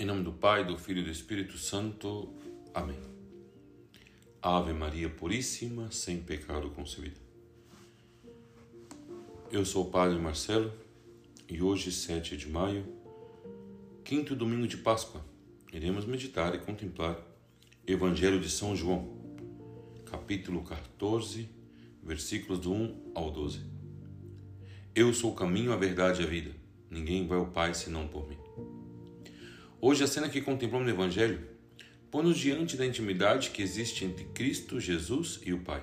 Em nome do Pai, do Filho e do Espírito Santo. Amém. Ave Maria Puríssima, sem pecado concebida. Eu sou o Padre Marcelo e hoje, 7 de maio, quinto domingo de Páscoa, iremos meditar e contemplar Evangelho de São João, capítulo 14, versículos do 1 ao 12. Eu sou o caminho, a verdade e a vida. Ninguém vai ao Pai senão por mim. Hoje, a cena que contemplamos no Evangelho põe-nos diante da intimidade que existe entre Cristo, Jesus e o Pai.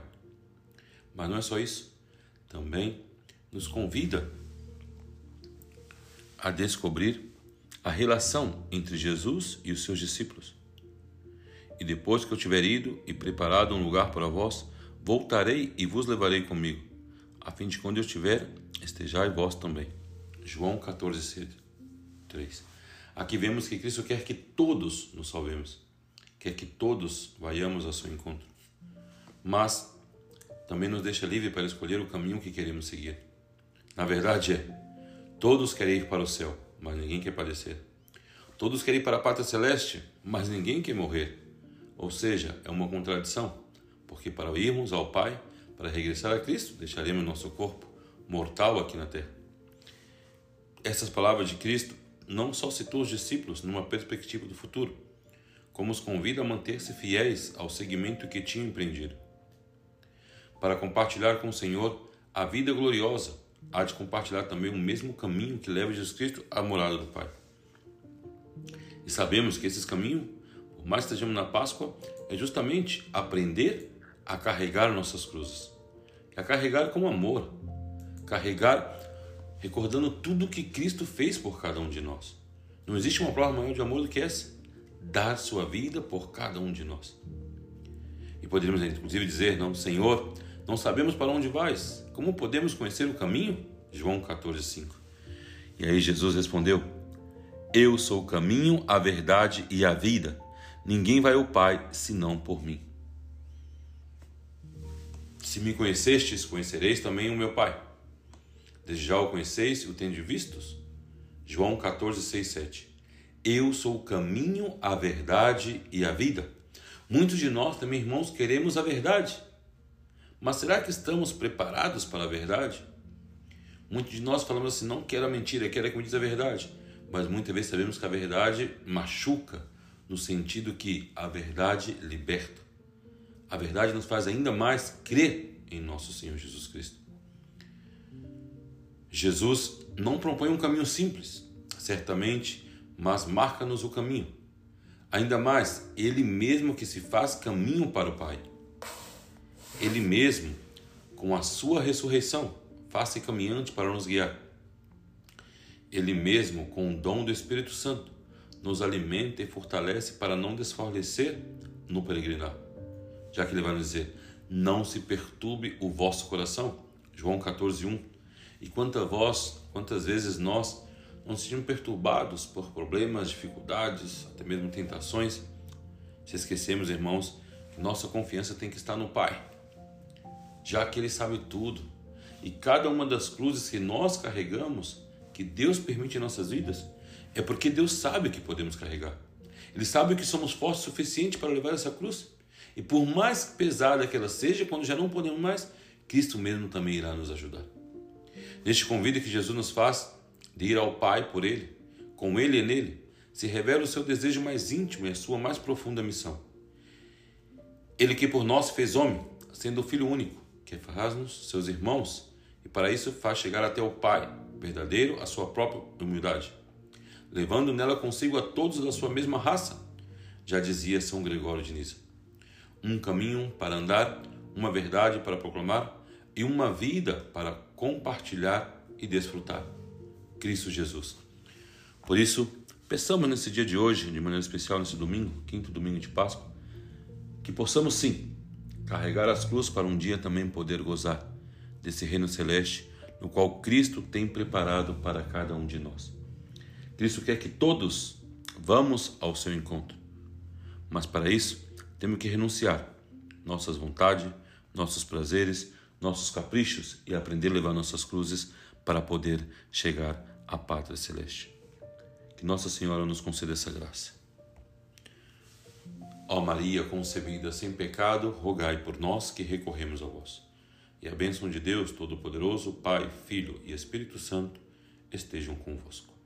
Mas não é só isso. Também nos convida a descobrir a relação entre Jesus e os seus discípulos. E depois que eu tiver ido e preparado um lugar para vós, voltarei e vos levarei comigo, a fim de quando eu estiver, estejai vós também. João 14, 3. Aqui vemos que Cristo quer que todos nos salvemos, quer que todos vayamos ao seu encontro, mas também nos deixa livre para escolher o caminho que queremos seguir. Na verdade é, todos querem ir para o céu, mas ninguém quer padecer. Todos querem ir para a pátria celeste, mas ninguém quer morrer. Ou seja, é uma contradição, porque para irmos ao Pai, para regressar a Cristo, deixaremos nosso corpo mortal aqui na terra. Essas palavras de Cristo não só citou os discípulos numa perspectiva do futuro, como os convida a manter-se fiéis ao segmento que tinham empreendido. Para compartilhar com o Senhor a vida gloriosa, há de compartilhar também o mesmo caminho que leva Jesus Cristo à morada do Pai. E sabemos que esse caminho, por mais que estejamos na Páscoa, é justamente aprender a carregar nossas cruzes. A carregar com amor, carregar recordando tudo que Cristo fez por cada um de nós. Não existe uma prova maior de amor do que essa: dar sua vida por cada um de nós. E poderíamos inclusive dizer: Não, Senhor, não sabemos para onde vais, como podemos conhecer o caminho? João 14,5. E aí Jesus respondeu: Eu sou o caminho, a verdade e a vida. Ninguém vai ao Pai senão por mim. Se me conhecestes, conhecereis também o meu Pai. Desde já o conheceis e o tendes vistos? João 14, 6, 7. Eu sou o caminho, a verdade e a vida. Muitos de nós também, irmãos, queremos a verdade. Mas será que estamos preparados para a verdade? Muitos de nós falamos assim: não quero a mentira, quero que me diz a verdade. Mas muitas vezes sabemos que a verdade machuca, no sentido que a verdade liberta. A verdade nos faz ainda mais crer em nosso Senhor Jesus Cristo. Jesus não propõe um caminho simples, certamente, mas marca-nos o caminho. Ainda mais, Ele mesmo que se faz caminho para o Pai. Ele mesmo, com a sua ressurreição, faz-se caminhante para nos guiar. Ele mesmo, com o dom do Espírito Santo, nos alimenta e fortalece para não desfalecer no peregrinar. Já que ele vai nos dizer: Não se perturbe o vosso coração. João 14, 1 e quantas vós, quantas vezes nós não sejamos perturbados por problemas, dificuldades, até mesmo tentações, se esquecemos, irmãos, que nossa confiança tem que estar no Pai, já que Ele sabe tudo. E cada uma das cruzes que nós carregamos, que Deus permite em nossas vidas, é porque Deus sabe que podemos carregar. Ele sabe que somos fortes o suficiente para levar essa cruz. E por mais pesada que ela seja, quando já não podemos mais, Cristo mesmo também irá nos ajudar. Neste convite que Jesus nos faz de ir ao Pai por Ele, com Ele e nele, se revela o seu desejo mais íntimo e a sua mais profunda missão. Ele que por nós fez homem, sendo o Filho único, que faz-nos seus irmãos, e para isso faz chegar até o Pai, verdadeiro, a sua própria humildade, levando nela consigo a todos da sua mesma raça, já dizia São Gregório de Nisa. Um caminho para andar, uma verdade para proclamar, e uma vida para compartilhar e desfrutar. Cristo Jesus. Por isso, peçamos nesse dia de hoje, de maneira especial nesse domingo, quinto domingo de Páscoa, que possamos sim carregar as cruzes para um dia também poder gozar desse reino celeste no qual Cristo tem preparado para cada um de nós. Cristo quer que todos vamos ao seu encontro. Mas para isso, temos que renunciar nossas vontades, nossos prazeres, nossos caprichos e aprender a levar nossas cruzes para poder chegar à pátria celeste. Que Nossa Senhora nos conceda essa graça. Ó Maria concebida sem pecado, rogai por nós que recorremos a vós. E a bênção de Deus Todo-Poderoso, Pai, Filho e Espírito Santo estejam convosco.